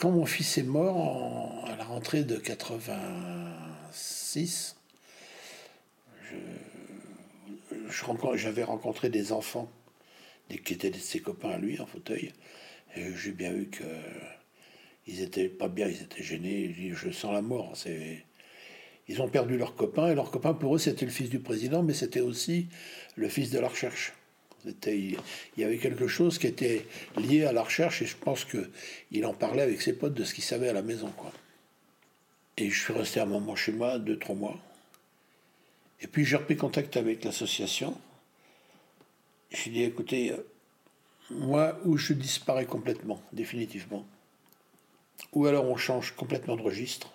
Quand mon fils est mort à la rentrée de 86, j'avais rencontré des enfants qui étaient ses copains à lui en fauteuil. Et j'ai bien vu que ils étaient pas bien, ils étaient gênés. Je sens la mort. Ils ont perdu leur copain, et leur copain, pour eux, c'était le fils du président, mais c'était aussi le fils de la recherche. Il y avait quelque chose qui était lié à la recherche, et je pense qu'il en parlait avec ses potes de ce qu'il savait à la maison. Quoi. Et je suis resté un moment chez moi, deux, trois mois. Et puis j'ai repris contact avec l'association. J'ai dit, écoutez, moi, où je disparais complètement, définitivement, ou alors on change complètement de registre,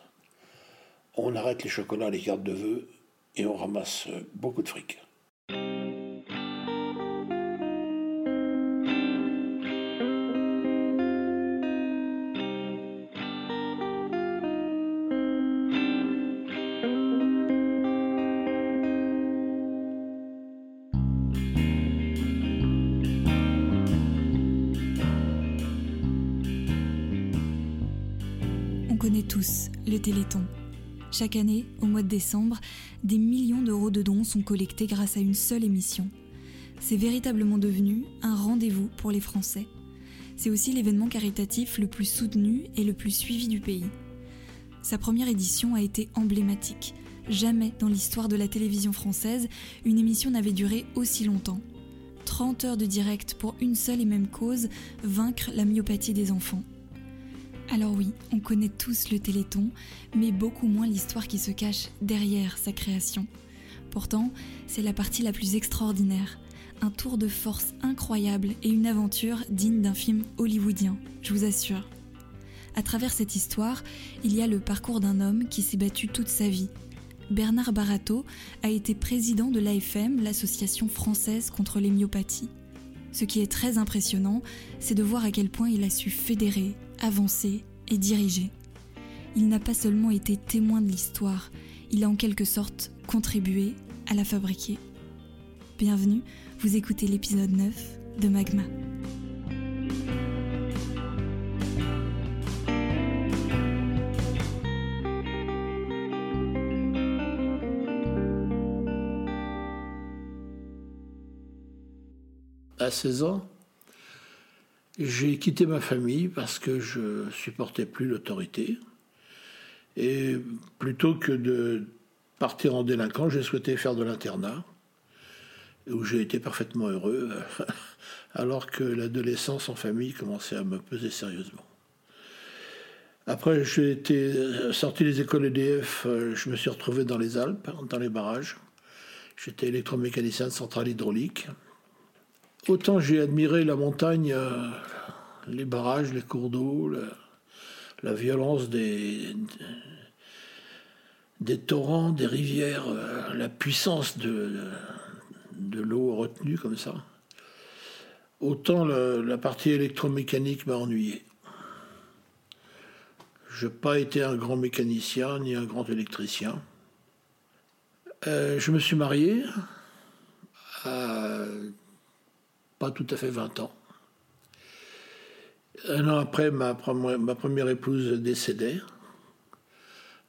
on arrête les chocolats, les cartes de vœux et on ramasse beaucoup de fric. Chaque année, au mois de décembre, des millions d'euros de dons sont collectés grâce à une seule émission. C'est véritablement devenu un rendez-vous pour les Français. C'est aussi l'événement caritatif le plus soutenu et le plus suivi du pays. Sa première édition a été emblématique. Jamais dans l'histoire de la télévision française, une émission n'avait duré aussi longtemps. 30 heures de direct pour une seule et même cause, vaincre la myopathie des enfants. Alors oui, on connaît tous le Téléthon, mais beaucoup moins l'histoire qui se cache derrière sa création. Pourtant, c'est la partie la plus extraordinaire. Un tour de force incroyable et une aventure digne d'un film hollywoodien, je vous assure. À travers cette histoire, il y a le parcours d'un homme qui s'est battu toute sa vie. Bernard Barato a été président de l'AFM, l'association française contre les. Ce qui est très impressionnant, c'est de voir à quel point il a su fédérer, avancer et diriger. Il n'a pas seulement été témoin de l'histoire, il a en quelque sorte contribué à la fabriquer. Bienvenue, vous écoutez l'épisode 9 de Magma. À 16 ans, j'ai quitté ma famille parce que je supportais plus l'autorité. Et plutôt que de partir en délinquant, j'ai souhaité faire de l'internat, où j'ai été parfaitement heureux, alors que l'adolescence en famille commençait à me peser sérieusement. Après, j'ai été sorti des écoles EDF, je me suis retrouvé dans les Alpes, dans les barrages. J'étais électromécanicien de centrale hydraulique. Autant j'ai admiré la montagne, euh, les barrages, les cours d'eau, la, violence des, torrents, des rivières, euh, la puissance de, de l'eau retenue comme ça. Autant la, partie électromécanique m'a ennuyé. Je n'ai pas été un grand mécanicien ni un grand électricien. Euh, je me suis marié à pas tout à fait 20 ans. Un an après, ma, première épouse décédait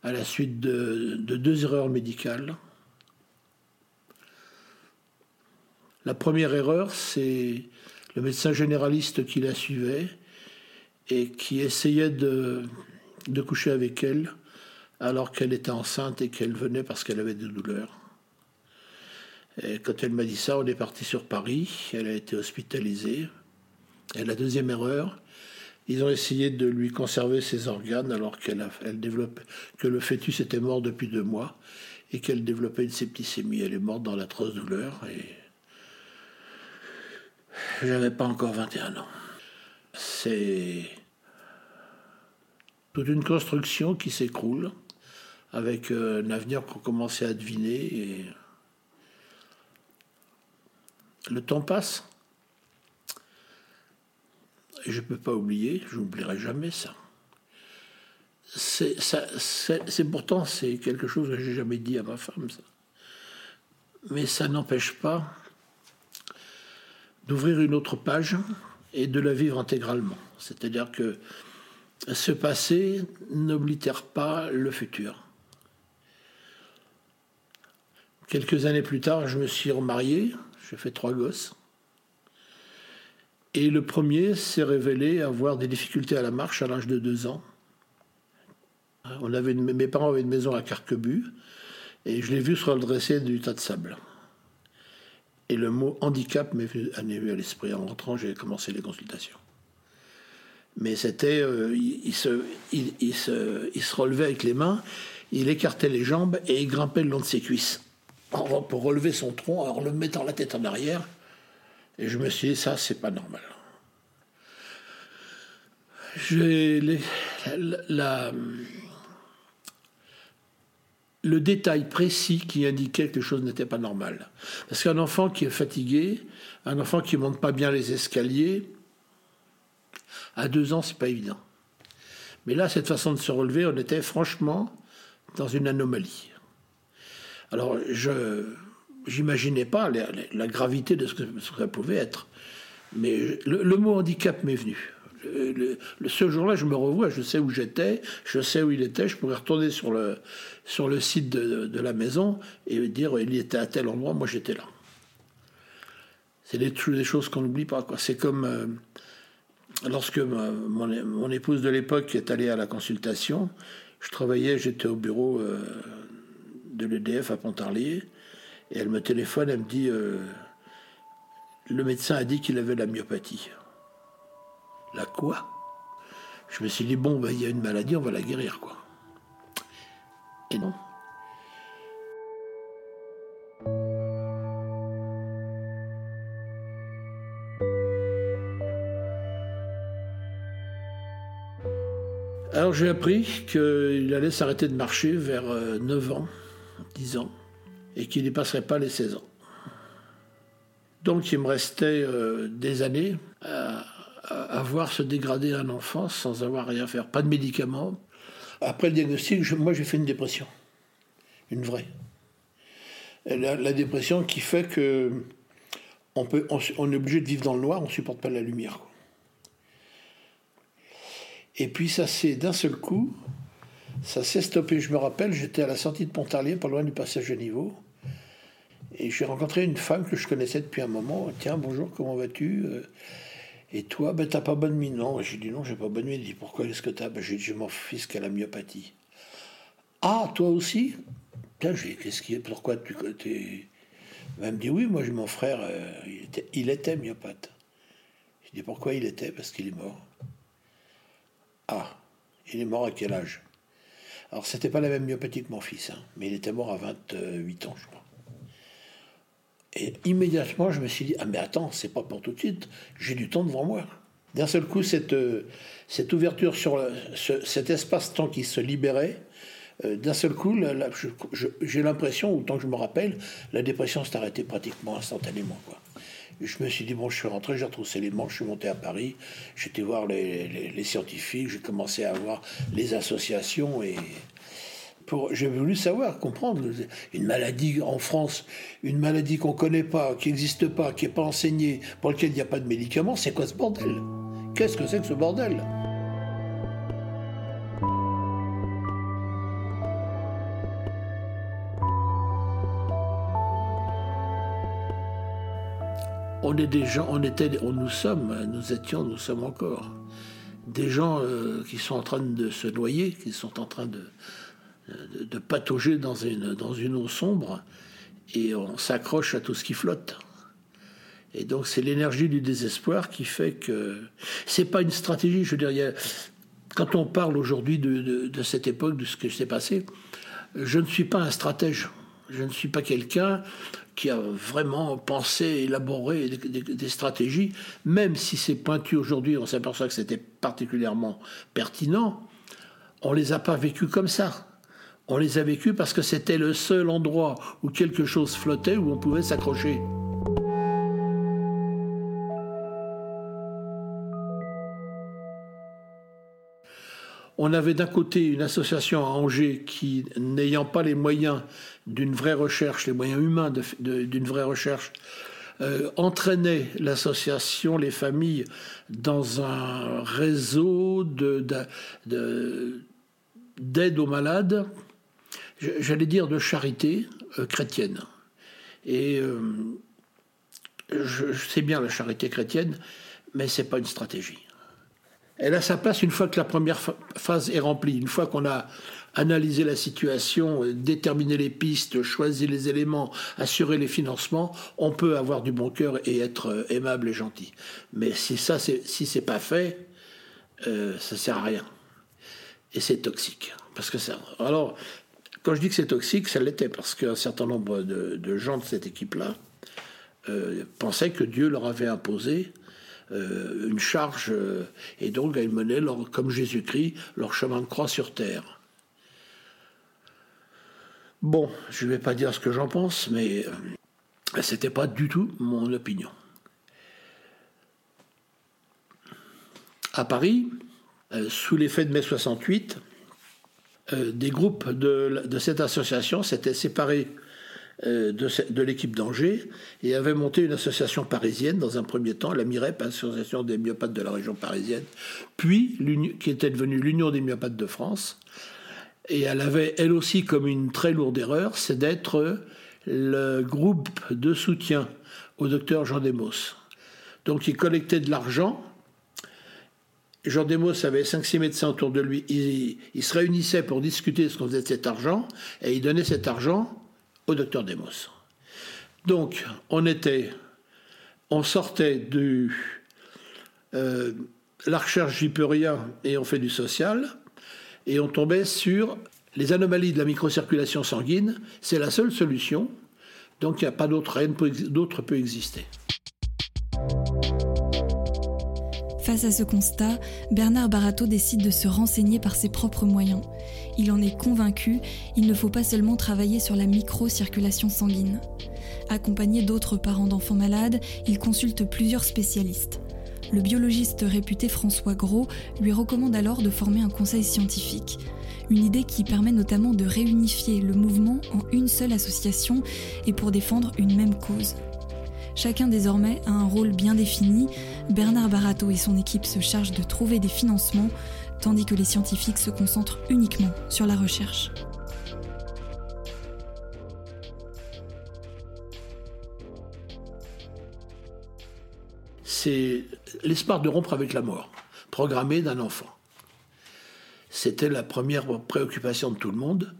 à la suite de, deux erreurs médicales. La première erreur, c'est le médecin généraliste qui la suivait et qui essayait de, de coucher avec elle alors qu'elle était enceinte et qu'elle venait parce qu'elle avait des douleurs. Quand elle m'a dit ça, on est parti sur Paris. Elle a été hospitalisée. Et la deuxième erreur, ils ont essayé de lui conserver ses organes alors qu'elle elle développe, que le fœtus était mort depuis deux mois et qu'elle développait une septicémie. Elle est morte dans l'atroce douleur et j'avais pas encore 21 ans. C'est toute une construction qui s'écroule avec euh, un avenir qu'on commençait à deviner le temps passe. Je ne peux pas oublier, je n'oublierai jamais ça. C'est pourtant c'est quelque chose que j'ai jamais dit à ma femme. Mais ça n'empêche pas d'ouvrir une autre page et de la vivre intégralement. C'est-à-dire que ce passé n'oblitère pas le futur. Quelques années plus tard, je me suis remarié, j'ai fait trois gosses. Et le premier s'est révélé avoir des difficultés à la marche à l'âge de deux ans. On avait mes parents avaient une maison à Carquebus et je l'ai vu se redresser du tas de sable. Et le mot handicap m'est venu, à l'esprit. En rentrant, j'ai commencé les consultations. Mais c'était. Euh, il, se, il, se, il, se, relevait avec les mains, il écartait les jambes et il grimpait le long de ses cuisses pour relever son tronc en le mettant la tête en arrière. Et je me suis dit, ça, c'est pas normal. J'ai le détail précis qui indiquait que quelque chose n'était pas normal. Parce qu'un enfant qui est fatigué, un enfant qui monte pas bien les escaliers, à deux ans, c'est pas évident. Mais là, cette façon de se relever, on était franchement dans une anomalie. Alors, je n'imaginais pas la, gravité de ce que, ça pouvait être. Mais le, mot handicap m'est venu. Ce jour-là, je me revois, je sais où j'étais, je sais où il était, je pourrais retourner sur le, sur le site de, la maison et dire il était à tel endroit, moi j'étais là. C'est des, des, choses qu'on n'oublie pas. C'est comme euh, lorsque mon, épouse de l'époque est allée à la consultation, je travaillais, j'étais au bureau euh, de l'EDF à Pontarlier, et elle me téléphone, elle me dit euh, Le médecin a dit qu'il avait la myopathie. La quoi? Je me suis dit Bon, ben, il y a une maladie, on va la guérir, quoi. Et non. Alors j'ai appris qu'il allait s'arrêter de marcher vers 9 euh, ans. 10 ans, et qu'il n'y passerait pas les 16 ans. Donc il me restait euh, des années à, voir se dégrader un enfant sans avoir rien à faire, pas de médicaments. Après le diagnostic, moi j'ai fait une dépression, une vraie. La, dépression qui fait que on, peut, on, est obligé de vivre dans le noir, on ne supporte pas la lumière. Et puis ça s'est d'un seul coup, ça s'est stoppé. Je me rappelle, j'étais à la sortie de Pontarlier, pas loin du passage de niveau. Et j'ai rencontré une femme que je connaissais depuis un moment. Tiens, bonjour, comment vas-tu euh, Et toi, ben, t'as pas bonne mine Non, j'ai dit non, j'ai pas bonne mine. Elle dit pourquoi est-ce que t'as? Ben, J'ai dit je m'en fils qu'à la myopathie. Ah, toi aussi? Tiens, j'ai qu'est-ce qui est? Pourquoi tu. Es... Elle me dit oui, moi j'ai mon frère, euh, il, était, il myopathe. Je dis pourquoi il était? Parce qu'il est mort. Ah, il est mort à quel âge? Alors, c'était pas la même myopathie que mon fils, hein, mais il était mort à 28 ans, je crois. Et immédiatement, je me suis dit Ah, mais attends, c'est pas pour tout de suite, j'ai du temps devant moi. D'un seul coup, cette, cette ouverture sur cet espace-temps qui se libérait, euh, d'un seul coup, j'ai l'impression, autant que je me rappelle, la dépression s'est arrêtée pratiquement instantanément. Quoi je me suis dit, bon, je suis rentré, j'ai retroussé les manches, je suis monté à Paris, j'étais voir les, scientifiques, j'ai commencé à voir les associations et j'ai voulu savoir, comprendre. Une maladie en France, une maladie qu'on ne connaît pas, qui n'existe pas, qui n'est pas enseignée, pour laquelle il n'y a pas de médicaments, c'est quoi ce bordel? Qu'est-ce que c'est que ce bordel? On est des gens, on était, nous sommes, nous étions, nous sommes encore des gens euh, qui sont en train de se noyer, qui sont en train de, de, patauger dans une, dans une eau sombre, et on s'accroche à tout ce qui flotte. Et donc c'est l'énergie du désespoir qui fait que c'est pas une stratégie. Je veux dire, quand on parle aujourd'hui de, de, cette époque, de ce qui s'est passé, je ne suis pas un stratège. Je ne suis pas quelqu'un qui a vraiment pensé, élaboré des, stratégies, même si c'est pointu aujourd'hui, on s'aperçoit que c'était particulièrement pertinent, on les a pas vécus comme ça. On les a vécus parce que c'était le seul endroit où quelque chose flottait, où on pouvait s'accrocher. On avait d'un côté une association à Angers qui, n'ayant pas les moyens d'une vraie recherche, les moyens humains d'une vraie recherche, euh, entraînait l'association, les familles, dans un réseau d'aide de, d'aide aux malades, j'allais dire de charité euh, chrétienne. Et euh, je, sais bien la charité chrétienne, mais ce n'est pas une stratégie. Elle a sa place une fois que la première phase est remplie, une fois qu'on a analyser la situation, déterminer les pistes, choisir les éléments, assurer les financements, on peut avoir du bon cœur et être euh, aimable et gentil. Mais si ça, si c'est pas fait, euh, ça sert à rien. Et c'est toxique. Parce que ça. Alors, quand je dis que c'est toxique, ça l'était parce qu'un certain nombre de, gens de cette équipe-là euh, pensaient que Dieu leur avait imposé une charge et donc ils menaient, comme Jésus-Christ, leur chemin de croix sur terre. Bon, je ne vais pas dire ce que j'en pense, mais euh, ce n'était pas du tout mon opinion. À Paris, euh, sous l'effet de mai 68, euh, des groupes de, cette association s'étaient séparés de, l'équipe d'Angers et avaient monté une association parisienne dans un premier temps, la MIREP, Association des myopathes de la région parisienne, puis qui était devenue l'Union des myopathes de France, et elle avait elle aussi comme une très lourde erreur, c'est d'être le groupe de soutien au docteur Jean Demos. Donc il collectait de l'argent. Jean Demos avait 5-6 médecins autour de lui. Ils, se réunissaient pour discuter de ce qu'on faisait de cet argent et il donnait cet argent au docteur Demos. Donc on était, on sortait de euh, la recherche, j'y peux rien et on fait du social et on tombait sur les anomalies de la microcirculation sanguine. C'est la seule solution. Donc il n'y a pas d'autre, rien d'autre peut exister. Face à ce constat, Bernard Barato décide de se renseigner par ses propres moyens. Il en est convaincu, il ne faut pas seulement travailler sur la microcirculation sanguine. Accompagné d'autres parents d'enfants malades, il consulte plusieurs spécialistes. Le biologiste réputé François Gros lui recommande alors de former un conseil scientifique, une idée qui permet notamment de réunifier le mouvement en une seule association et pour défendre une même cause. Chacun désormais a un rôle bien défini, Bernard Barato et son équipe se chargent de trouver des financements, tandis que les scientifiques se concentrent uniquement sur la recherche. c'est l'espoir de rompre avec la mort, programmé d'un enfant. C'était la première préoccupation de tout le monde.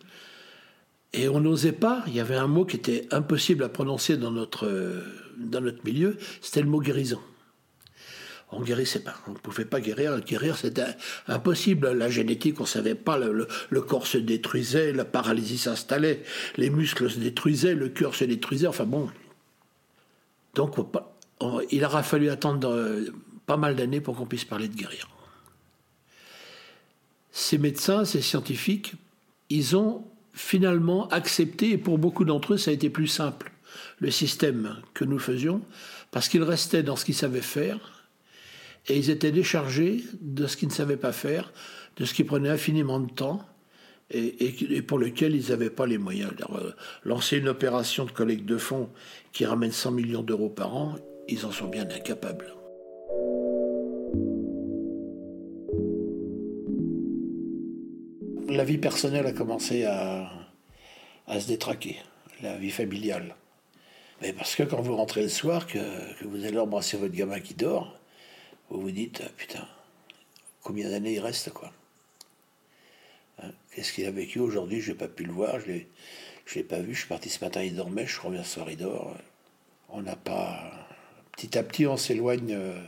Et on n'osait pas, il y avait un mot qui était impossible à prononcer dans notre, dans notre milieu, c'était le mot guérison. On guérissait pas, on ne pouvait pas guérir. Guérir, c'était impossible. La génétique, on ne savait pas. Le, corps se détruisait, la paralysie s'installait, les muscles se détruisaient, le cœur se détruisait. Enfin bon. Donc, il aura fallu attendre euh, pas mal d'années pour qu'on puisse parler de guérir. Ces médecins, ces scientifiques, ils ont finalement accepté, et pour beaucoup d'entre eux, ça a été plus simple, le système que nous faisions, parce qu'ils restaient dans ce qu'ils savaient faire, et ils étaient déchargés de ce qu'ils ne savaient pas faire, de ce qui prenait infiniment de temps, et, pour lequel ils n'avaient pas les moyens. Euh, lancer une opération de collecte de fonds qui ramène 100 millions d'euros par an, ils en sont bien incapables. La vie personnelle a commencé à, se détraquer, la vie familiale. Mais parce que quand vous rentrez le soir, que, vous allez embrasser votre gamin qui dort, vous vous dites, ah, putain, combien d'années il reste, quoi. Hein, qu'est-ce qu'il a vécu aujourd'hui Je n'ai pas pu le voir, je ne l'ai pas vu, je suis parti ce matin, il dormait, je reviens ce soir, il dort. On n'a pas petit à petit, on s'éloigne euh,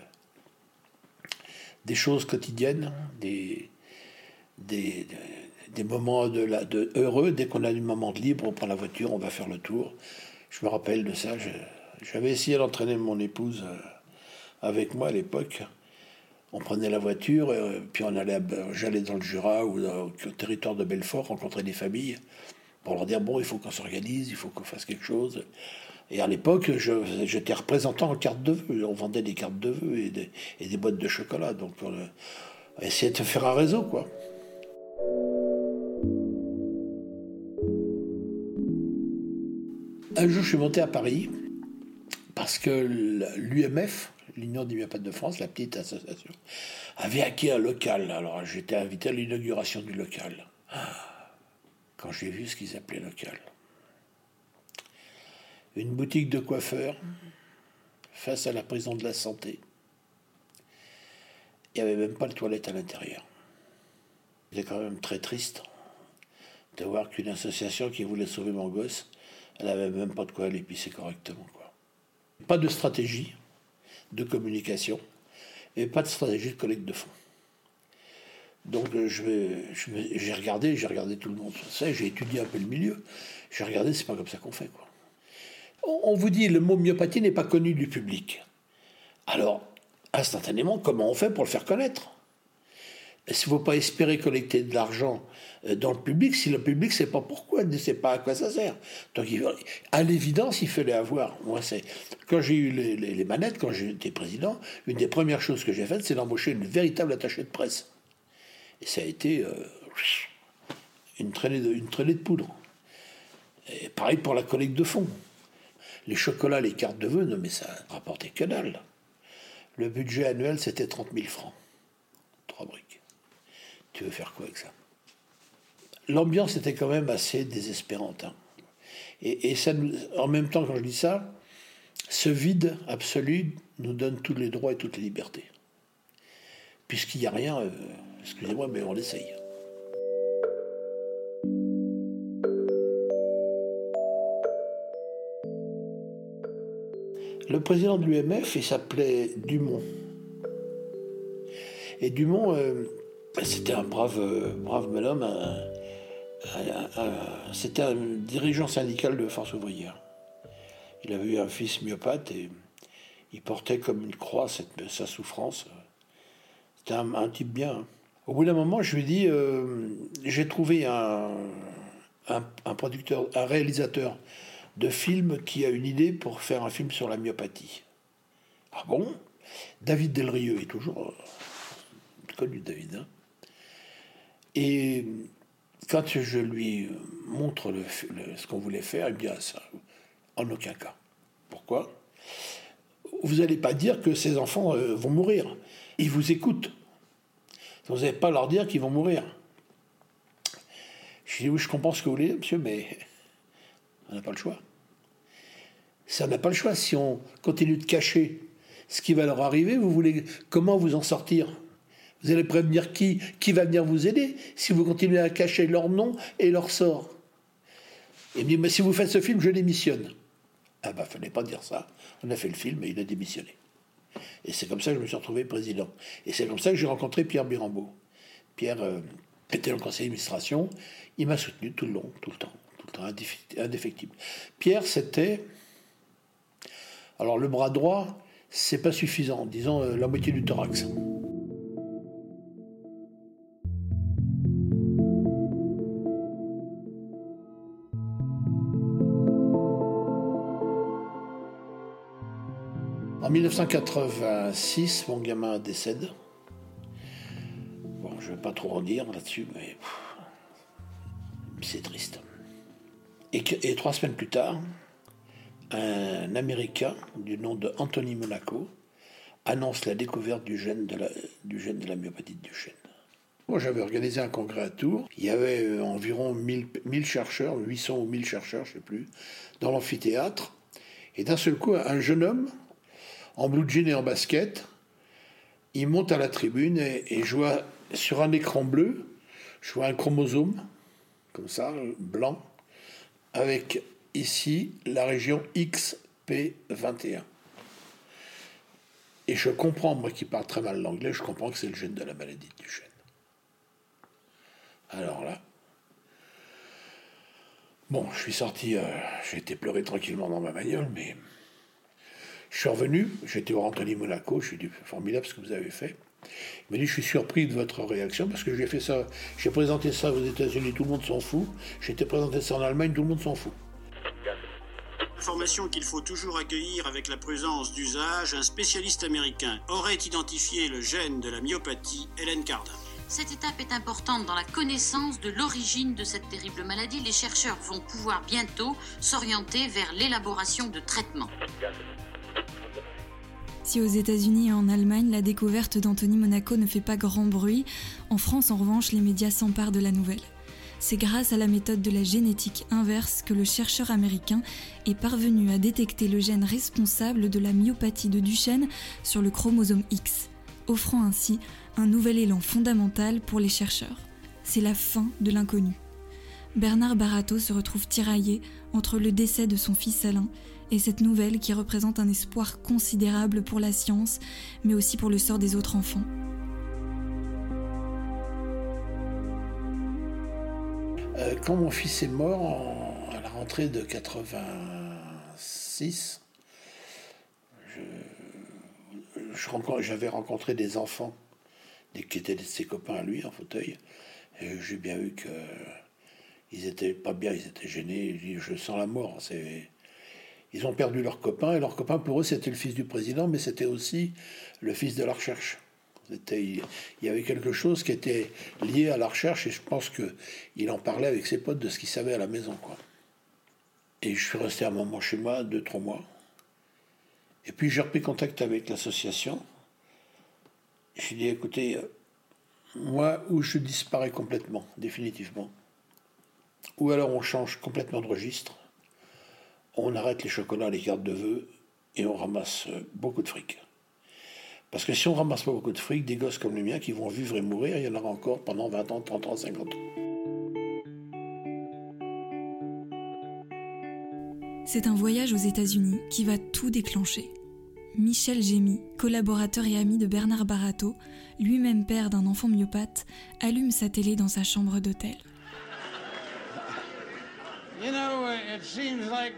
des choses quotidiennes, des, des, moments de la, de heureux. Dès qu'on a du moment de libre, on prend la voiture, on va faire le tour. Je me rappelle de ça. J'avais essayé d'entraîner mon épouse euh, avec moi à l'époque. On prenait la voiture, euh, puis on allait, j'allais dans le Jura ou au territoire de Belfort rencontrer des familles pour leur dire bon, il faut qu'on s'organise, il faut qu'on fasse quelque chose. Et à l'époque, j'étais représentant en carte de vœux. On vendait des cartes de vœux et des, et boîtes de chocolat. Donc on, a essayé de faire un réseau, quoi. Un jour, je suis monté à Paris Parce que l'UMF, l'Union des myopathes de France, la petite association, avait acquis un local. Alors j'étais invité à l'inauguration du local. Quand j'ai vu ce qu'ils appelaient local. Une boutique de coiffeur face à la prison de la santé. Il n'y avait même pas de toilette à l'intérieur. C'était quand même très triste de voir qu'une association qui voulait sauver mon gosse, elle n'avait même pas de quoi l'épicer correctement. Quoi. Pas de stratégie de communication et pas de stratégie de collecte de fonds. Donc euh, j'ai regardé, j'ai regardé tout le monde j'ai étudié un peu le milieu. J'ai regardé, c'est pas comme ça qu'on fait. Quoi. On, vous dit le mot myopathie n'est pas connu du public. Alors, instantanément, comment on fait pour le faire connaître? Est-ce ne faut pas espérer collecter de l'argent euh, dans le public si le public ne sait pas pourquoi, ne sait pas à quoi ça sert? Donc, à l'évidence, il fallait avoir. Moi, c'est quand j'ai eu les, manettes, quand j'étais président, une des premières choses que j'ai faites, c'est d'embaucher une véritable attachée de presse. Et ça a été euh, une, traînée de, une traînée de poudre. Et pareil pour la collecte de fonds. Les chocolats, les cartes de vœux, non mais ça rapportait que dalle. Le budget annuel, c'était 30 000 francs. Trois briques. Tu veux faire quoi avec ça? L'ambiance était quand même assez désespérante. Hein. Et, ça en même temps, quand je dis ça, ce vide absolu nous donne tous les droits et toutes les libertés. Puisqu'il n'y a rien, euh, excusez-moi, mais on l'essaye. Le président de l'UMF, il s'appelait Dumont. Et Dumont, euh, c'était un brave, euh, brave bonhomme, c'était un dirigeant syndical de Force ouvrière. Il avait eu un fils myopathe et il portait comme une croix sa souffrance. C'était un, type bien. Au bout d'un moment, je lui dit euh, j'ai trouvé un, un, producteur, un réalisateur de film qui a une idée pour faire un film sur la myopathie. Ah bon? David Delrieux est toujours euh, connu, David. Hein et quand je lui montre ce qu'on voulait faire, il me dit ah, ça, en aucun cas. Pourquoi? Vous n'allez pas dire que ces enfants euh, vont mourir. Ils vous écoutent. Vous n'allez pas leur dire qu'ils vont mourir. Je dis oui, je comprends ce que vous voulez, monsieur, mais on n'a pas le choix. Ça n'a pas le choix. Si on continue de cacher ce qui va leur arriver, vous voulez comment vous en sortir? Vous allez prévenir qui Qui va venir vous aider si vous continuez à cacher leur nom et leur sort Il me dit, mais si vous faites ce film, je démissionne. Ah bah, fallait pas dire ça. On a fait le film et il a démissionné. Et c'est comme ça que je me suis retrouvé président. Et c'est comme ça que j'ai rencontré Pierre Birambeau. Pierre euh, était le conseil d'administration. Il m'a soutenu tout le long, tout le temps, tout le temps, indéfectible. Pierre, c'était. Alors, le bras droit, c'est pas suffisant. Disons euh, la moitié du thorax. En 1986, mon gamin décède. Je ne vais pas trop en dire là-dessus, mais c'est triste. Et, trois semaines plus tard, un Américain du nom de Anthony Monaco annonce la découverte du gène de la, du myopathie de Duchenne. Moi, j'avais organisé un congrès à Tours. Il y avait euh, environ 1000, 1000 chercheurs, 800 ou 1000 chercheurs, je ne sais plus, dans l'amphithéâtre. Et d'un seul coup, un jeune homme en blue jean et en basket. Il monte à la tribune et, je vois sur un écran bleu, je vois un chromosome, comme ça, blanc, avec ici la région XP21. Et je comprends, moi qui parle très mal l'anglais, je comprends que c'est le gène de la maladie du chêne. Alors là, bon, je suis sorti, euh, j'ai été pleurer tranquillement dans ma bagnole, mais je suis revenu, j'étais au Anthony Monaco, je lui ai dit formidable ce que vous avez fait. Il m'a dit je suis surpris de votre réaction parce que j'ai fait ça, j'ai présenté ça aux États-Unis, tout le monde s'en fout. J'ai été présenté ça en Allemagne, tout le monde s'en fout. Information qu'il faut toujours accueillir avec la prudence d'usage, un spécialiste américain aurait identifié le gène de la myopathie, Hélène Cardin. Cette étape est importante dans la connaissance de l'origine de cette terrible maladie. Les chercheurs vont pouvoir bientôt s'orienter vers l'élaboration de traitements. Si aux États-Unis et en Allemagne, la découverte d'Anthony Monaco ne fait pas grand bruit, en France, en revanche, les médias s'emparent de la nouvelle. C'est grâce à la méthode de la génétique inverse que le chercheur américain est parvenu à détecter le gène responsable de la myopathie de Duchenne sur le chromosome X, offrant ainsi un nouvel élan fondamental pour les chercheurs. C'est la fin de l'inconnu. Bernard Barato se retrouve tiraillé entre le décès de son fils Alain et cette nouvelle qui représente un espoir considérable pour la science, mais aussi pour le sort des autres enfants. Euh, quand mon fils est mort à la rentrée de 86, j'avais rencontré des enfants qui étaient ses copains à lui en fauteuil, et j'ai bien vu que ils étaient pas bien, ils étaient gênés. Je sens la mort. Ils ont perdu leur copain, et leur copain, pour eux, c'était le fils du président, mais c'était aussi le fils de la recherche. Il y avait quelque chose qui était lié à la recherche, et je pense qu'il en parlait avec ses potes de ce qu'il savait à la maison. Quoi. Et je suis resté un moment chez moi, deux, trois mois. Et puis j'ai repris contact avec l'association. J'ai dit, écoutez, moi, où je disparais complètement, définitivement, ou alors on change complètement de registre, on arrête les chocolats, les cartes de vœux, et on ramasse euh, beaucoup de fric. Parce que si on ramasse pas beaucoup de fric, des gosses comme les miens qui vont vivre et mourir, il y en aura encore pendant 20 ans, 30 ans, 50 ans. C'est un voyage aux États-Unis qui va tout déclencher. Michel Gémy, collaborateur et ami de Bernard Barato, lui-même père d'un enfant myopathe, allume sa télé dans sa chambre d'hôtel. You know, it seems like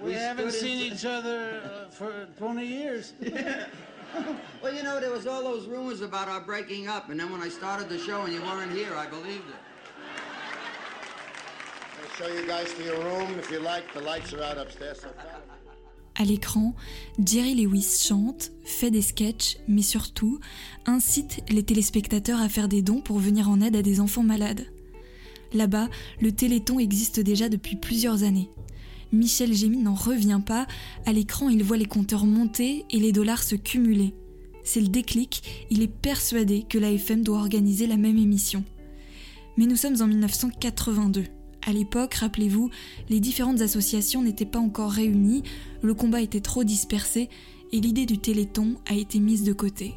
we, we haven't seen each other uh, for 20 years. well, you know, there was all those rumors about our breaking up, and then when I started the show and you weren't here, I believed it. I'll show you guys to your room if you like. The lights are out upstairs. So à l'écran, Jerry Lewis chante, fait des sketchs, mais surtout incite les téléspectateurs à faire des dons pour venir en aide à des enfants malades. Là-bas, le Téléthon existe déjà depuis plusieurs années. Michel Gémy n'en revient pas, à l'écran il voit les compteurs monter et les dollars se cumuler. C'est le déclic, il est persuadé que la FM doit organiser la même émission. Mais nous sommes en 1982. À l'époque, rappelez-vous, les différentes associations n'étaient pas encore réunies, le combat était trop dispersé et l'idée du Téléthon a été mise de côté.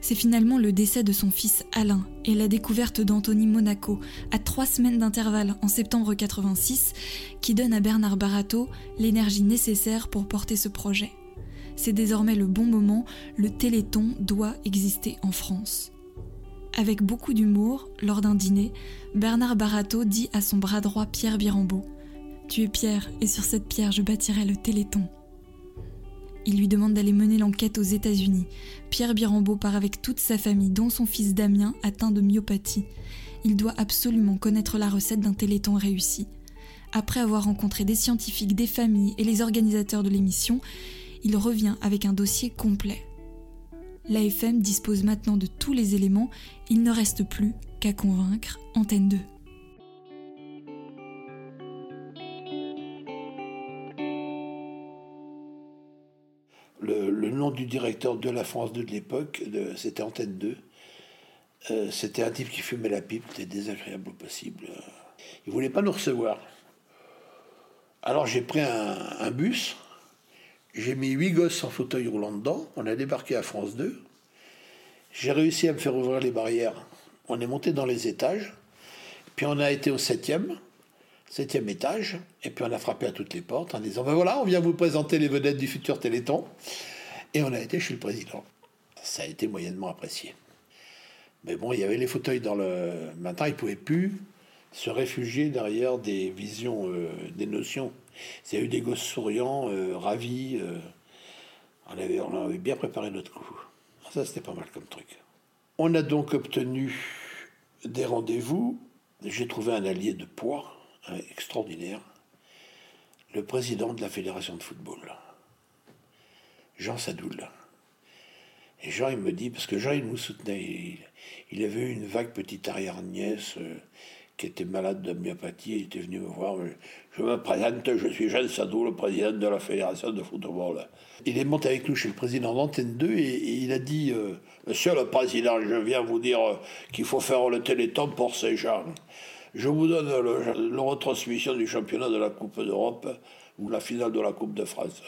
C'est finalement le décès de son fils Alain et la découverte d'Anthony Monaco à trois semaines d'intervalle en septembre 86 qui donne à Bernard Barato l'énergie nécessaire pour porter ce projet. C'est désormais le bon moment, le Téléthon doit exister en France. Avec beaucoup d'humour, lors d'un dîner, Bernard Barato dit à son bras droit Pierre Birambeau Tu es Pierre, et sur cette pierre je bâtirai le Téléthon. Il lui demande d'aller mener l'enquête aux États-Unis. Pierre Birambeau part avec toute sa famille, dont son fils Damien, atteint de myopathie. Il doit absolument connaître la recette d'un téléthon réussi. Après avoir rencontré des scientifiques, des familles et les organisateurs de l'émission, il revient avec un dossier complet. L'AFM dispose maintenant de tous les éléments, il ne reste plus qu'à convaincre Antenne 2. Le, nom du directeur de la France 2 de l'époque, c'était Antenne 2. Euh, c'était un type qui fumait la pipe, c'était désagréable au possible. Il voulait pas nous recevoir. Alors j'ai pris un, bus, j'ai mis huit gosses en fauteuil roulant dedans, on a débarqué à France 2. J'ai réussi à me faire ouvrir les barrières. On est monté dans les étages, puis on a été au septième septième étage, et puis on a frappé à toutes les portes en disant ben voilà, on vient vous présenter les vedettes du futur Téléthon. Et on a été chez le président. Ça a été moyennement apprécié. Mais bon, il y avait les fauteuils dans le. Maintenant, il ne pouvait plus se réfugier derrière des visions, euh, des notions. Il y a eu des gosses souriants, euh, ravis. Euh, on, avait, on avait bien préparé notre coup. Ça, c'était pas mal comme truc. On a donc obtenu des rendez-vous. J'ai trouvé un allié de poids extraordinaire, le président de la Fédération de football, Jean Sadoul. Et Jean, il me dit, parce que Jean, il nous soutenait, il, avait eu une vague petite arrière-nièce euh, qui était malade de myopathie, il était venu me voir. Je me présente, je suis Jean Sadou, le président de la Fédération de football. Il est monté avec nous chez le président d'Antenne 2 et, il a dit euh, Monsieur le Président, je viens vous dire euh, qu'il faut faire le téléthon pour ces gens. Je vous donne le, retransmission du championnat de la Coupe d'Europe ou la finale de la Coupe de France.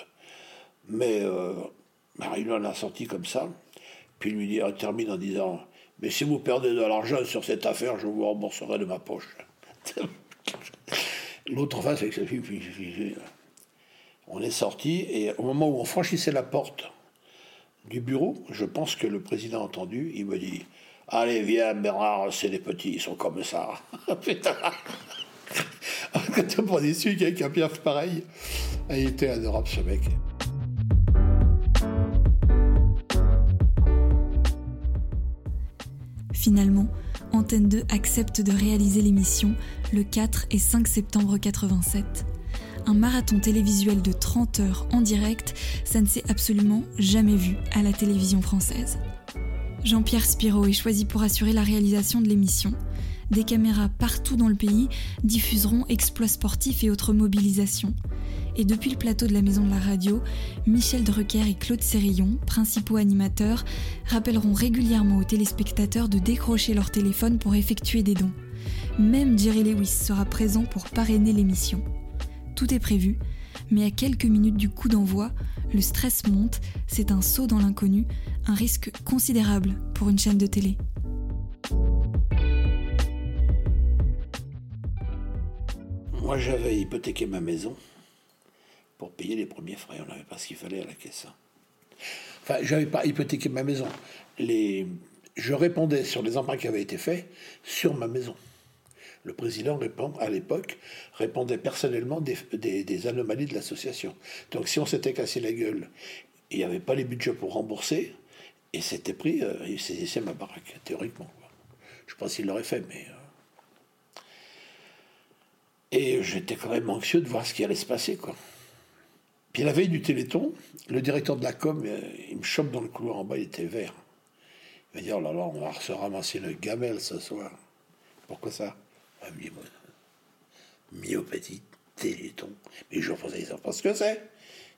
Mais euh, en a sorti comme ça. Puis lui dit, il termine en disant Mais si vous perdez de l'argent sur cette affaire, je vous rembourserai de ma poche. L'autre face avec fille, puis, on est sorti, et au moment où on franchissait la porte du bureau, je pense que le président a entendu, il me dit Allez, viens, Bernard, c'est des petits, ils sont comme ça. Putain Quand prend des sucres avec un piaf pareil, il était adorable ce mec. Finalement, Antenne 2 accepte de réaliser l'émission le 4 et 5 septembre 87. Un marathon télévisuel de 30 heures en direct, ça ne s'est absolument jamais vu à la télévision française. Jean-Pierre Spiro est choisi pour assurer la réalisation de l'émission. Des caméras partout dans le pays diffuseront exploits sportifs et autres mobilisations. Et depuis le plateau de la Maison de la Radio, Michel Drucker et Claude Sérillon, principaux animateurs, rappelleront régulièrement aux téléspectateurs de décrocher leur téléphone pour effectuer des dons. Même Jerry Lewis sera présent pour parrainer l'émission. Tout est prévu, mais à quelques minutes du coup d'envoi, le stress monte, c'est un saut dans l'inconnu, un risque considérable pour une chaîne de télé. Moi j'avais hypothéqué ma maison pour payer les premiers frais. On n'avait pas ce qu'il fallait à la caisse. Enfin, je n'avais pas hypothéqué ma maison. Je répondais sur les emprunts qui avaient été faits sur ma maison. Le président répond, à l'époque répondait personnellement des, anomalies de l'association. Donc si on s'était cassé la gueule, il n'y avait pas les budgets pour rembourser, et c'était pris, euh, il saisissait ma baraque, théoriquement. Je pense qu'il l'aurait fait, mais... Euh. Et j'étais quand même anxieux de voir ce qui allait se passer, quoi. Puis la veille du Téléthon, le directeur de la com, euh, il me chope dans le couloir en bas, il était vert. Il m'a dit, oh là là, on va se ramasser le gamelle ce soir. Pourquoi ça? Myopathie, Téléthon. Mais les gens français, savent pas ce que c'est.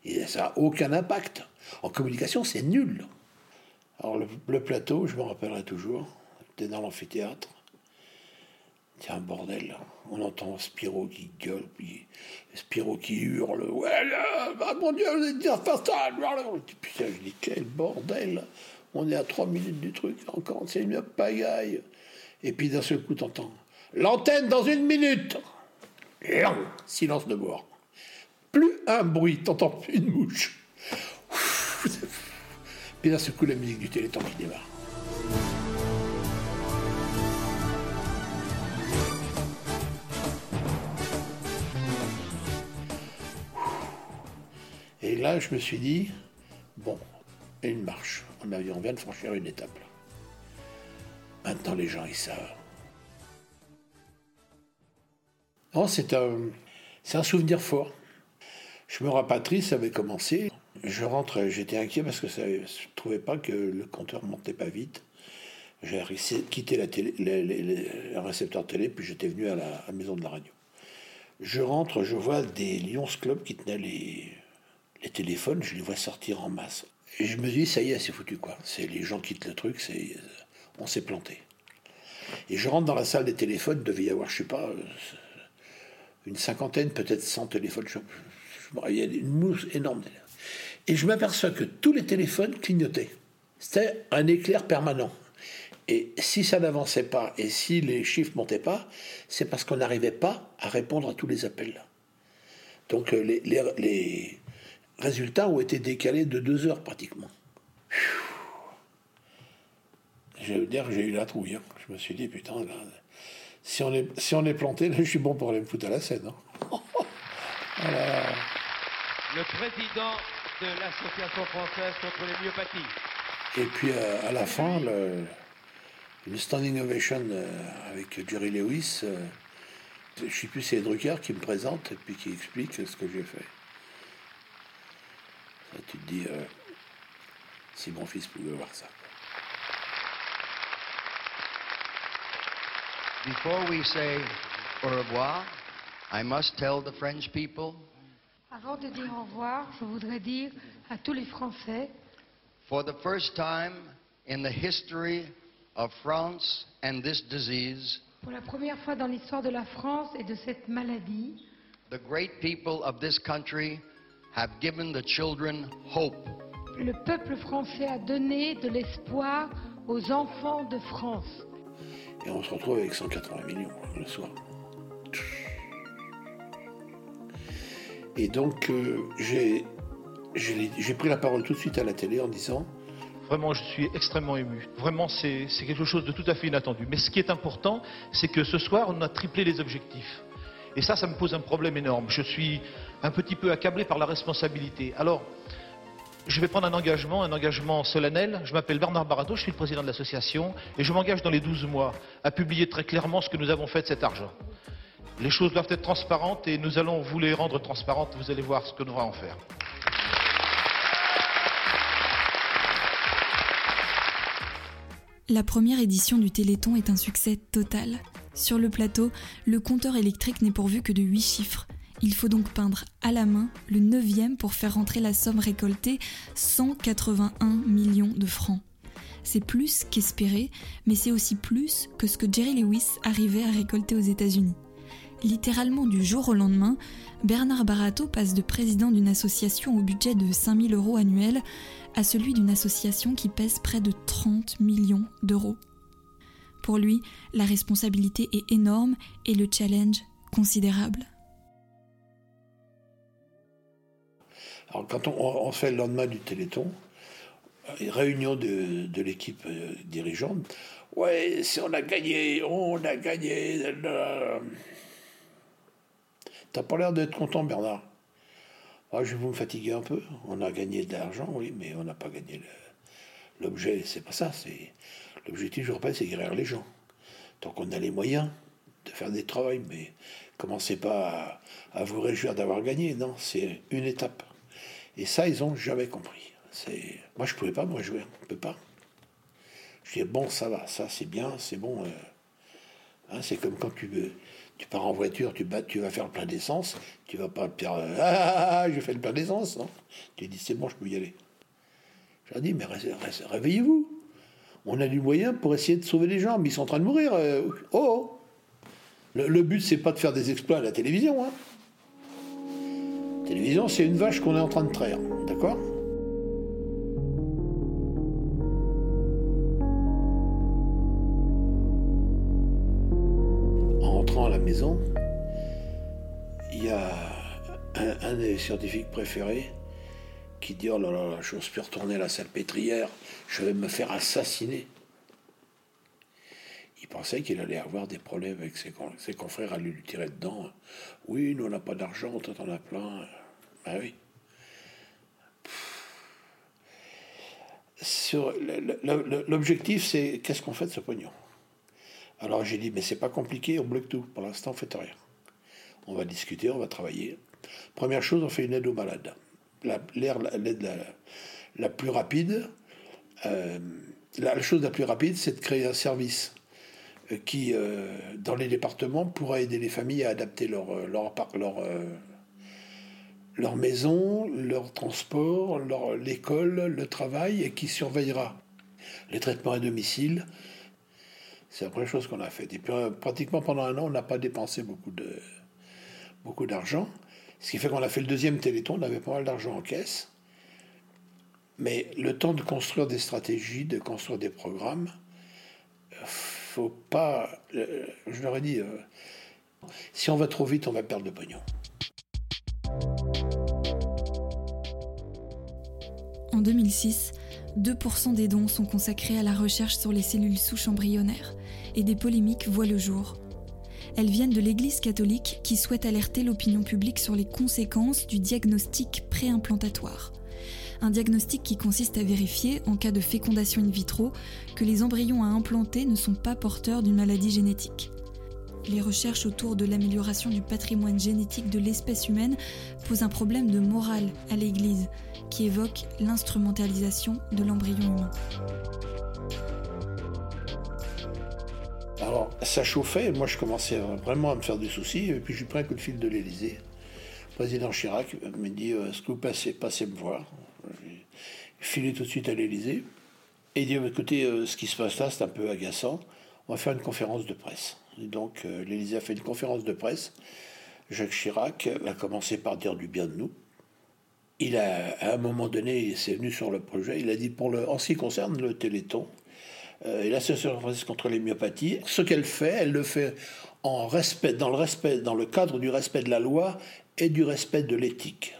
Et ça n'a aucun impact. En communication, c'est nul. Alors le, plateau, je me rappellerai toujours, c'était dans l'amphithéâtre. Tiens, bordel. On entend Spiro qui gueule, puis Spiro qui hurle. Ouais, ah, mon Dieu, vous êtes dire Putain, je dis, quel bordel. On est à trois minutes du truc, encore, c'est une pagaille. Et puis d'un seul coup, t'entends L'antenne dans une minute. Long, silence de mort. Plus un bruit, t'entends plus une mouche. Puis d'un coup, la musique du téléthon qui démarre. Et là, je me suis dit, bon, une marche. On, on vient de franchir une étape. Maintenant, les gens, ils savent. C'est un, c'est un souvenir fort. Je me rapatrie, ça avait commencé. Je rentre, j'étais inquiet parce que je ne trouvais pas que le compteur montait pas vite. J'ai quitté le récepteur télé, puis j'étais venu à la, maison de la radio. Je rentre, je vois des Lions Club qui tenaient les, téléphones, je les vois sortir en masse. Et je me dis, ça y est, c'est foutu, quoi. C'est les gens quittent le truc, c'est, on s'est planté. Et je rentre dans la salle des téléphones, devait y avoir, je sais pas, une cinquantaine, peut-être 100 téléphones. il y a une mousse énorme. Et je m'aperçois que tous les téléphones clignotaient. C'était un éclair permanent. Et si ça n'avançait pas et si les chiffres montaient pas, c'est parce qu'on n'arrivait pas à répondre à tous les appels. Donc euh, les, résultats ont été décalés de deux heures pratiquement. Je veux dire j'ai eu la trouille. Hein. Je me suis dit, putain, si on est, si on est planté, là, je suis bon pour aller me foutre à la scène. Hein. Le président de l'Association française contre les myopathies. Et puis à, la fin, le, une standing ovation euh, avec Jerry Lewis. Euh, je ne sais plus, c'est Drucker qui me présente et puis qui explique ce que j'ai fait. tu te dis, euh, si mon fils pouvait voir ça. Before we say au revoir, I must tell the French people. Avant de dire au revoir, je voudrais dire à tous les Français. For the first time in the history of France and this disease, pour la première fois dans l'histoire de la France et de cette maladie, the great people of this country have given the children hope. Le peuple français a donné de l'espoir aux enfants de France. Et on se retrouve avec 180 millions le soir. Et donc, euh, j'ai pris la parole tout de suite à la télé en disant Vraiment, je suis extrêmement ému. Vraiment, c'est quelque chose de tout à fait inattendu. Mais ce qui est important, c'est que ce soir, on a triplé les objectifs. Et ça, ça me pose un problème énorme. Je suis un petit peu accablé par la responsabilité. Alors, je vais prendre un engagement, un engagement solennel. Je m'appelle Bernard Barato, je suis le président de l'association, et je m'engage dans les 12 mois à publier très clairement ce que nous avons fait de cet argent. Les choses doivent être transparentes et nous allons vous les rendre transparentes. Vous allez voir ce que nous allons en faire. La première édition du Téléthon est un succès total. Sur le plateau, le compteur électrique n'est pourvu que de 8 chiffres. Il faut donc peindre à la main le neuvième pour faire rentrer la somme récoltée, 181 millions de francs. C'est plus qu'espéré, mais c'est aussi plus que ce que Jerry Lewis arrivait à récolter aux États-Unis. Littéralement du jour au lendemain, Bernard Barato passe de président d'une association au budget de 5000 euros annuels à celui d'une association qui pèse près de 30 millions d'euros. Pour lui, la responsabilité est énorme et le challenge considérable. Quand on, fait le lendemain du Téléthon, réunion de, l'équipe euh, dirigeante, ouais, si on a gagné, on a gagné. T'as pas l'air d'être content, Bernard. Ah, je vais vous me fatiguer un peu. On a gagné de l'argent, oui, mais on n'a pas gagné l'objet. C'est pas ça. L'objectif. Je rappelle, c'est guérir les gens. Donc on a les moyens de faire des travaux, mais commencez pas à, vous réjouir d'avoir gagné. Non, c'est une étape. Et ça, ils ont jamais compris. C'est moi, je pouvais pas me réjouir. On peut pas. Je dis bon, ça va, ça c'est bien, c'est bon. Euh, hein, c'est comme quand tu veux tu pars en voiture, tu, vas, tu vas faire le plein d'essence, tu vas pas faire euh, ah, ah, ah, je fais le plein d'essence, non Tu dis c'est bon, je peux y aller. J'ai dit mais réveillez-vous. On a du moyen pour essayer de sauver les gens, mais ils sont en train de mourir. Euh, oh, oh, Le, le but c'est pas de faire des exploits à la télévision. Hein. La c'est une vache qu'on est en train de traire, d'accord? Maison, il y a un, des scientifiques préférés qui dit Oh là là, je n'ose plus retourner à la salpêtrière, je vais me faire assassiner. Il pensait qu'il allait avoir des problèmes avec ses, confrères, à lui tirer dedans. Oui, nous on n'a pas d'argent, toi t'en as plein. Ben oui. L'objectif, c'est qu'est-ce qu'on fait de ce pognon? Alors j'ai dit, mais c'est pas compliqué, on bloque tout. Pour l'instant, on fait rien. On va discuter, on va travailler. Première chose, on fait une aide aux malades. L'aide la, la, plus rapide, euh, la, chose la plus rapide, c'est de créer un service euh, qui, euh, dans les départements, pourra aider les familles à adapter leur, leur, leur maison, leur transport, l'école, le travail, et qui surveillera les traitements à domicile, c'est la première chose qu'on a faite. Et puis, euh, pratiquement pendant un an, on n'a pas dépensé beaucoup de beaucoup d'argent. Ce qui fait qu'on a fait le deuxième téléthon, on avait pas mal d'argent en caisse. Mais le temps de construire des stratégies, de construire des programmes, faut pas. Euh, je leur ai dit, euh, si on va trop vite, on va perdre de pognon. En 2006, 2% des dons sont consacrés à la recherche sur les cellules souches embryonnaires et des polémiques voient le jour. Elles viennent de l'Église catholique qui souhaite alerter l'opinion publique sur les conséquences du diagnostic préimplantatoire. Un diagnostic qui consiste à vérifier, en cas de fécondation in vitro, que les embryons à implanter ne sont pas porteurs d'une maladie génétique. Les recherches autour de l'amélioration du patrimoine génétique de l'espèce humaine posent un problème de morale à l'Église, qui évoque l'instrumentalisation de l'embryon humain. Alors, ça chauffait, moi je commençais vraiment à me faire des soucis, et puis j'ai pris un coup de fil de l'Élysée. Le président Chirac me dit Est-ce que vous passez, passez me voir J'ai filé tout de suite à l'Élysée. Et il dit Écoutez, euh, ce qui se passe là, c'est un peu agaçant. On va faire une conférence de presse. Donc, euh, l'Élysée a fait une conférence de presse. Jacques Chirac a commencé par dire du bien de nous. Il a, à un moment donné, il s'est venu sur le projet. Il a dit pour le, en ce qui concerne le Téléthon, euh, et l'association française contre les myopathies, ce qu'elle fait, elle le fait en respect, dans le respect, dans le cadre du respect de la loi et du respect de l'éthique.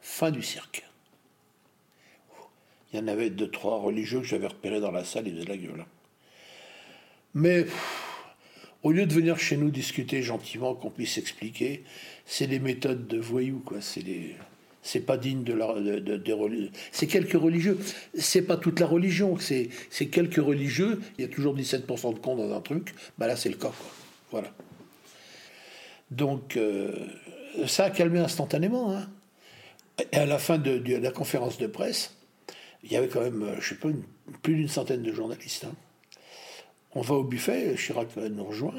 Fin du cirque. Il y en avait deux, trois religieux que j'avais repérés dans la salle, ils faisaient la gueule. Mais au lieu de venir chez nous discuter gentiment, qu'on puisse expliquer, c'est des méthodes de voyous, quoi. C'est pas digne de, la, de, C'est quelques religieux. C'est pas toute la religion. C'est, quelques religieux. Il y a toujours 17% de cons dans un truc. Bah là, c'est le cas. Quoi. Voilà. Donc, euh, ça a calmé instantanément. Hein. Et à la fin de, la conférence de presse, il y avait quand même, je sais pas, plus d'une centaine de journalistes. Hein. On va au buffet, Chirac nous rejoint.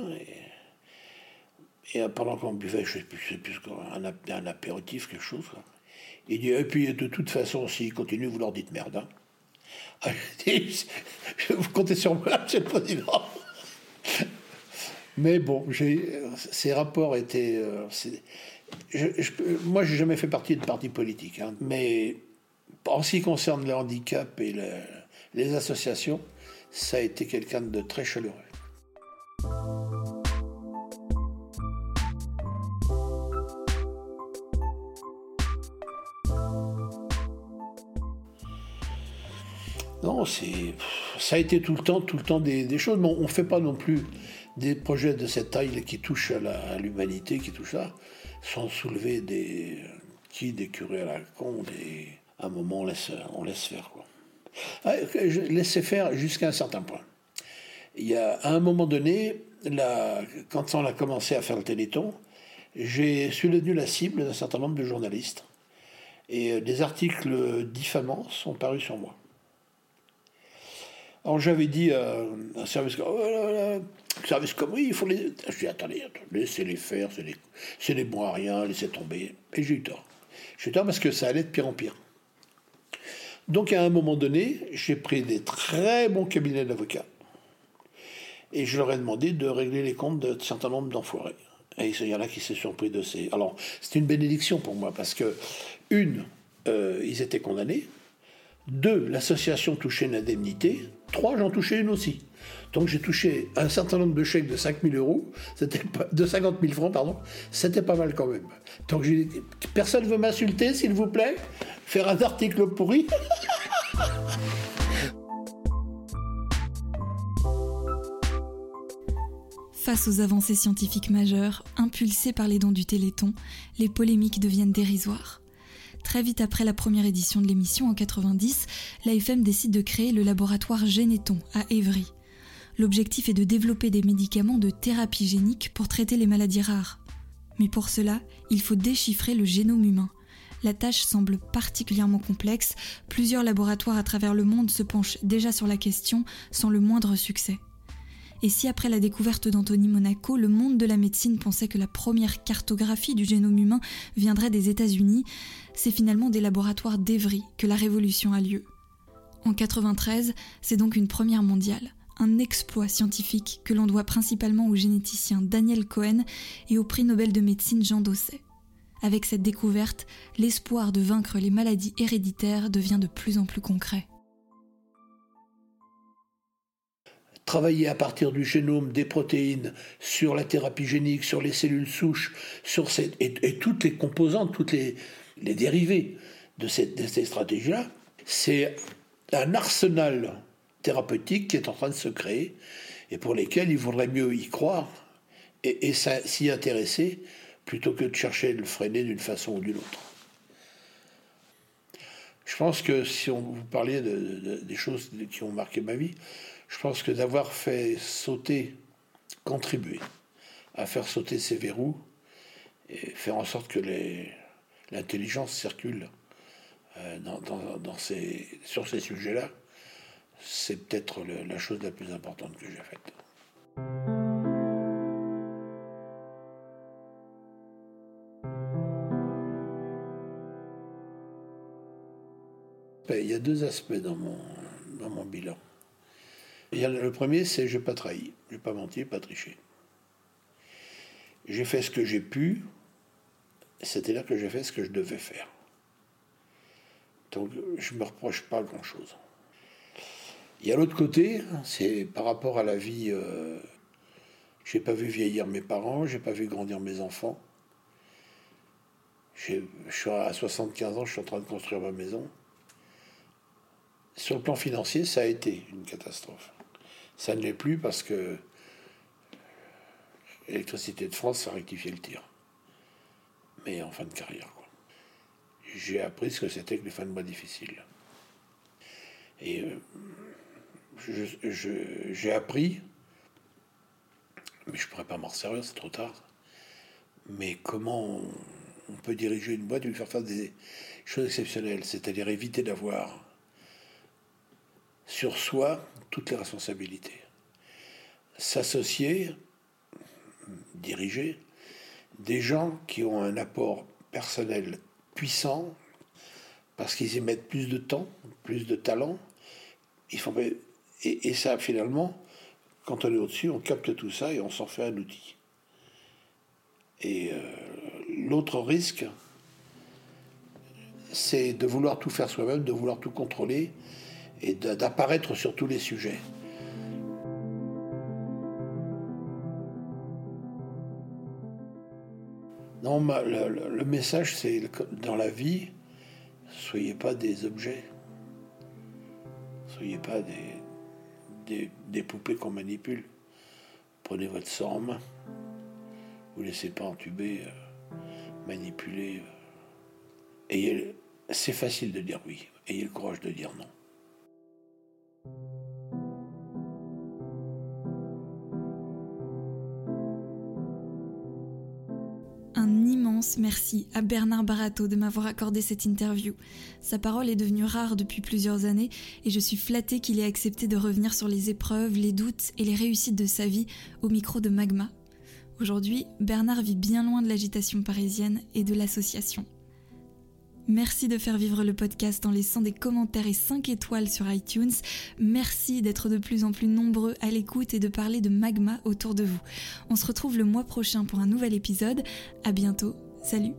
Et, et pendant qu'on buvait, je sais plus, sais plus un, un apéritif, quelque chose. Il dit, et puis de toute façon, s'ils continuent, vous leur dites merde. Hein. Ah, vous comptez sur moi, monsieur le président. Mais bon, ces rapports étaient. Euh, je, je, moi, j'ai jamais fait partie de parti politique, hein, mais en ce qui concerne le handicap et les associations, ça a été quelqu'un de très chaleureux. Non, c'est, ça a été tout le temps, tout le temps des, choses. On ne fait pas non plus des projets de cette taille qui touchent à, l'humanité, qui touchent ça, sans soulever des qui des curés à la con. Et à un moment, on laisse, on laisse faire. Quoi. Ah, je laissais faire jusqu'à un certain point. Il y a, à un moment donné, quand on a commencé à faire le Téléthon, j'ai suis devenu la cible d'un certain nombre de journalistes. Et des articles diffamants sont parus sur moi. Alors j'avais dit à un service, oh service comme oui, il faut les. Je dis attendez, laissez-les faire, c'est des, des bons à rien, laissez tomber. Et j'ai eu tort. J'ai eu tort parce que ça allait de pire en pire. Donc à un moment donné, j'ai pris des très bons cabinets d'avocats et je leur ai demandé de régler les comptes d'un certain nombre d'enfoirés. Et il y en a qui s'est surpris de ces. Alors c'était une bénédiction pour moi parce que une, euh, ils étaient condamnés. Deux, l'association touchait une indemnité. Trois, j'en touchais une aussi. Donc j'ai touché un certain nombre de chèques de 5 000 euros, de 50 000 francs, pardon. C'était pas mal quand même. Donc j'ai personne veut m'insulter, s'il vous plaît Faire un article pourri Face aux avancées scientifiques majeures, impulsées par les dons du Téléthon, les polémiques deviennent dérisoires. Très vite après la première édition de l'émission en 90, l'AFM décide de créer le laboratoire Généton à Évry. L'objectif est de développer des médicaments de thérapie génique pour traiter les maladies rares. Mais pour cela, il faut déchiffrer le génome humain. La tâche semble particulièrement complexe, plusieurs laboratoires à travers le monde se penchent déjà sur la question sans le moindre succès. Et si après la découverte d'Anthony Monaco, le monde de la médecine pensait que la première cartographie du génome humain viendrait des États-Unis, c'est finalement des laboratoires d'Evry que la révolution a lieu. En 93, c'est donc une première mondiale, un exploit scientifique que l'on doit principalement au généticien Daniel Cohen et au prix Nobel de médecine Jean Dosset. Avec cette découverte, l'espoir de vaincre les maladies héréditaires devient de plus en plus concret. travailler à partir du génome des protéines sur la thérapie génique, sur les cellules souches, sur et, toutes les composantes, toutes les, les dérivés de, de ces stratégies-là, c'est un arsenal thérapeutique qui est en train de se créer et pour lesquels il vaudrait mieux y croire et, s'y intéresser plutôt que de chercher à le freiner d'une façon ou d'une autre. Je pense que si on vous de, des choses qui ont marqué ma vie, je pense que d'avoir fait sauter, contribuer à faire sauter ces verrous et faire en sorte que l'intelligence circule euh, dans, ces, sur ces sujets-là, c'est peut-être la chose la plus importante que j'ai faite. Ben, il y a deux aspects dans mon, dans mon bilan. Le premier, c'est je n'ai pas trahi, je n'ai pas menti, je n'ai pas triché. J'ai fait ce que j'ai pu, c'était là que j'ai fait ce que je devais faire. Donc je ne me reproche pas grand-chose. Y a l'autre côté, c'est par rapport à la vie. Euh, j'ai pas vu vieillir mes parents, j'ai pas vu grandir mes enfants. Je suis à 75 ans, je suis en train de construire ma maison. Sur le plan financier, ça a été une catastrophe. Ça ne l'est plus parce que l'électricité de France a rectifié le tir. Mais en fin de carrière, quoi. J'ai appris ce que c'était que les fins de mois difficiles. Et euh, j'ai appris, mais je pourrais pas m'en servir, c'est trop tard. Mais comment on, peut diriger une boîte et lui faire faire des choses exceptionnelles, c'est-à-dire éviter d'avoir sur soi toutes les responsabilités. S'associer, diriger, des gens qui ont un apport personnel puissant, parce qu'ils y mettent plus de temps, plus de talent. Ils font, et, ça, finalement, quand on est au-dessus, on capte tout ça et on s'en fait un outil. Et euh, l'autre risque, c'est de vouloir tout faire soi-même, de vouloir tout contrôler et d'apparaître sur tous les sujets. Non, le, message, c'est dans la vie, soyez pas des objets. Soyez pas des, des, poupées qu'on manipule. Prenez votre sang en. Vous laissez pas entuber, euh, manipuler. Euh. c'est facile de dire oui. Ayez le courage de dire non. Merci à Bernard Barato de m'avoir accordé cette interview. Sa parole est devenue rare depuis plusieurs années et je suis flattée qu'il ait accepté de revenir sur les épreuves, les doutes et les réussites de sa vie au micro de Magma. Aujourd'hui, Bernard vit bien loin de l'agitation parisienne et de l'association. Merci de faire vivre le podcast en laissant des commentaires et 5 étoiles sur iTunes. Merci d'être de plus en plus nombreux à l'écoute et de parler de magma autour de vous. On se retrouve le mois prochain pour un nouvel épisode. À bientôt Salut